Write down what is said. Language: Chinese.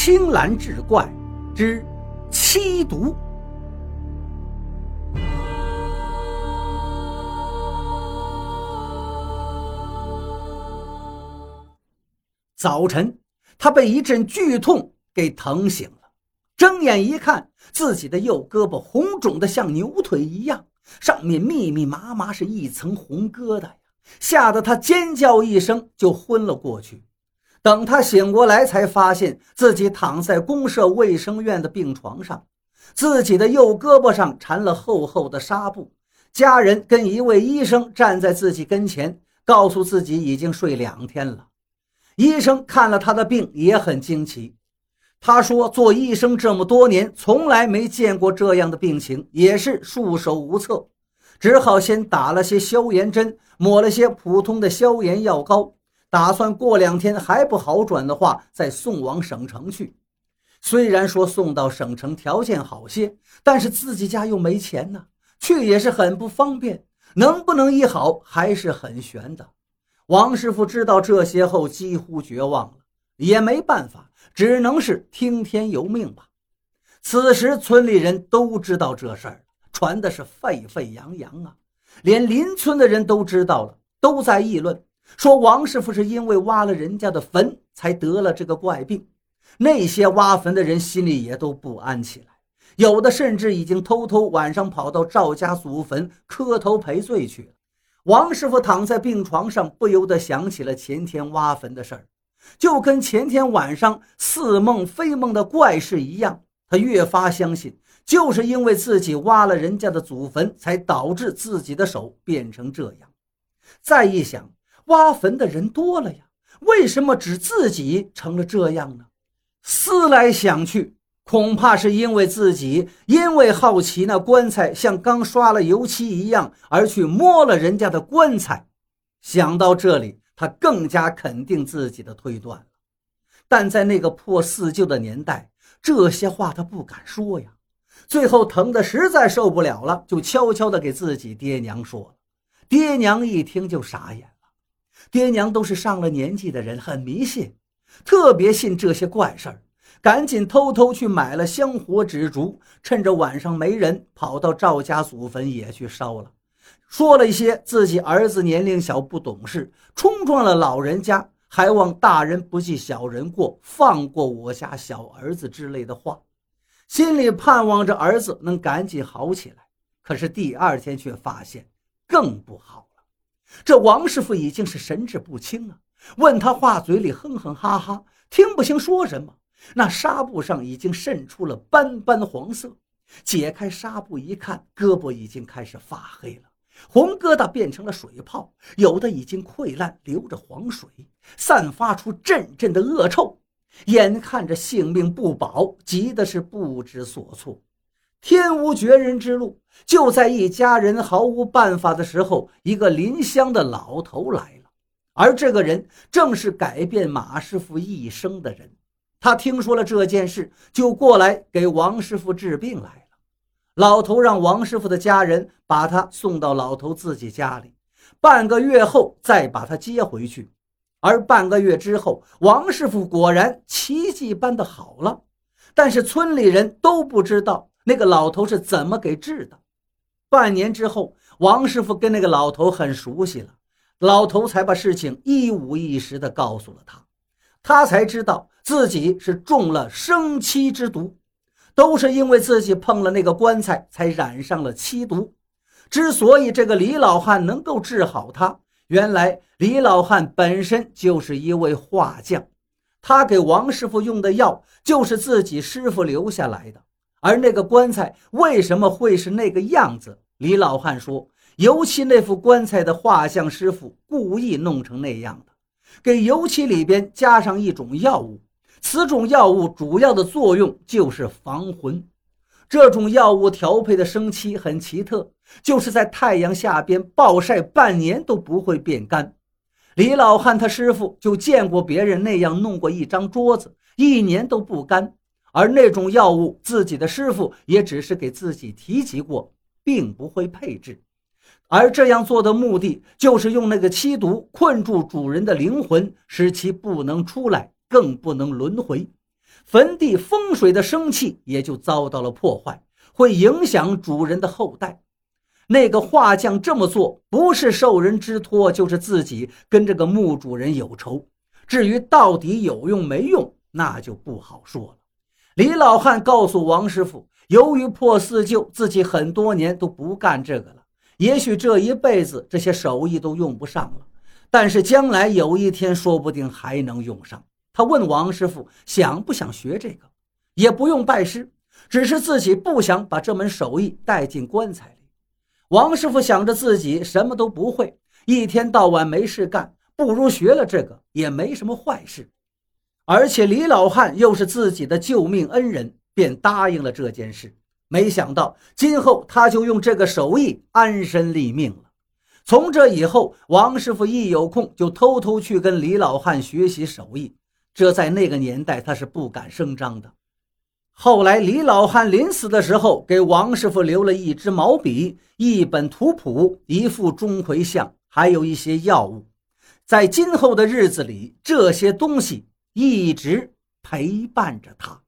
青蓝志怪之七毒。早晨，他被一阵剧痛给疼醒了，睁眼一看，自己的右胳膊红肿的像牛腿一样，上面密密麻麻是一层红疙瘩呀，吓得他尖叫一声就昏了过去。等他醒过来，才发现自己躺在公社卫生院的病床上，自己的右胳膊上缠了厚厚的纱布。家人跟一位医生站在自己跟前，告诉自己已经睡两天了。医生看了他的病，也很惊奇。他说：“做医生这么多年，从来没见过这样的病情，也是束手无策，只好先打了些消炎针，抹了些普通的消炎药膏，打算过两天还不好转的话，再送往省城去。虽然说送到省城条件好些，但是自己家又没钱呢，去也是很不方便。能不能医好，还是很悬的。”王师傅知道这些后，几乎绝望了，也没办法，只能是听天由命吧。此时，村里人都知道这事儿，传的是沸沸扬扬啊，连邻村的人都知道了，都在议论，说王师傅是因为挖了人家的坟才得了这个怪病。那些挖坟的人心里也都不安起来，有的甚至已经偷偷晚上跑到赵家祖坟磕头赔罪去了。王师傅躺在病床上，不由得想起了前天挖坟的事儿，就跟前天晚上似梦非梦的怪事一样。他越发相信，就是因为自己挖了人家的祖坟，才导致自己的手变成这样。再一想，挖坟的人多了呀，为什么只自己成了这样呢？思来想去。恐怕是因为自己因为好奇那棺材像刚刷了油漆一样，而去摸了人家的棺材。想到这里，他更加肯定自己的推断了。但在那个破四旧的年代，这些话他不敢说呀。最后疼得实在受不了了，就悄悄地给自己爹娘说了。爹娘一听就傻眼。爹娘都是上了年纪的人，很迷信，特别信这些怪事儿。赶紧偷偷去买了香火纸烛，趁着晚上没人，跑到赵家祖坟也去烧了。说了一些自己儿子年龄小不懂事，冲撞了老人家，还望大人不计小人过，放过我家小儿子之类的话，心里盼望着儿子能赶紧好起来。可是第二天却发现更不好。这王师傅已经是神志不清了，问他话，嘴里哼哼哈哈，听不清说什么。那纱布上已经渗出了斑斑黄色，解开纱布一看，胳膊已经开始发黑了，红疙瘩变成了水泡，有的已经溃烂，流着黄水，散发出阵阵的恶臭，眼看着性命不保，急的是不知所措。天无绝人之路，就在一家人毫无办法的时候，一个临乡的老头来了，而这个人正是改变马师傅一生的人。他听说了这件事，就过来给王师傅治病来了。老头让王师傅的家人把他送到老头自己家里，半个月后再把他接回去。而半个月之后，王师傅果然奇迹般的好了。但是村里人都不知道那个老头是怎么给治的。半年之后，王师傅跟那个老头很熟悉了，老头才把事情一五一十的告诉了他。他才知道自己是中了生漆之毒，都是因为自己碰了那个棺材才染上了漆毒。之所以这个李老汉能够治好他，原来李老汉本身就是一位画匠，他给王师傅用的药就是自己师傅留下来的。而那个棺材为什么会是那个样子？李老汉说，油漆那副棺材的画像师傅故意弄成那样的。给油漆里边加上一种药物，此种药物主要的作用就是防魂。这种药物调配的生漆很奇特，就是在太阳下边暴晒半年都不会变干。李老汉他师傅就见过别人那样弄过一张桌子，一年都不干。而那种药物，自己的师傅也只是给自己提及过，并不会配制。而这样做的目的，就是用那个漆毒困住主人的灵魂，使其不能出来，更不能轮回。坟地风水的生气也就遭到了破坏，会影响主人的后代。那个画匠这么做，不是受人之托，就是自己跟这个墓主人有仇。至于到底有用没用，那就不好说了。李老汉告诉王师傅，由于破四旧，自己很多年都不干这个了。也许这一辈子这些手艺都用不上了，但是将来有一天，说不定还能用上。他问王师傅想不想学这个，也不用拜师，只是自己不想把这门手艺带进棺材里。王师傅想着自己什么都不会，一天到晚没事干，不如学了这个也没什么坏事。而且李老汉又是自己的救命恩人，便答应了这件事。没想到今后他就用这个手艺安身立命了。从这以后，王师傅一有空就偷偷去跟李老汉学习手艺。这在那个年代他是不敢声张的。后来李老汉临死的时候，给王师傅留了一支毛笔、一本图谱、一副钟馗像，还有一些药物。在今后的日子里，这些东西一直陪伴着他。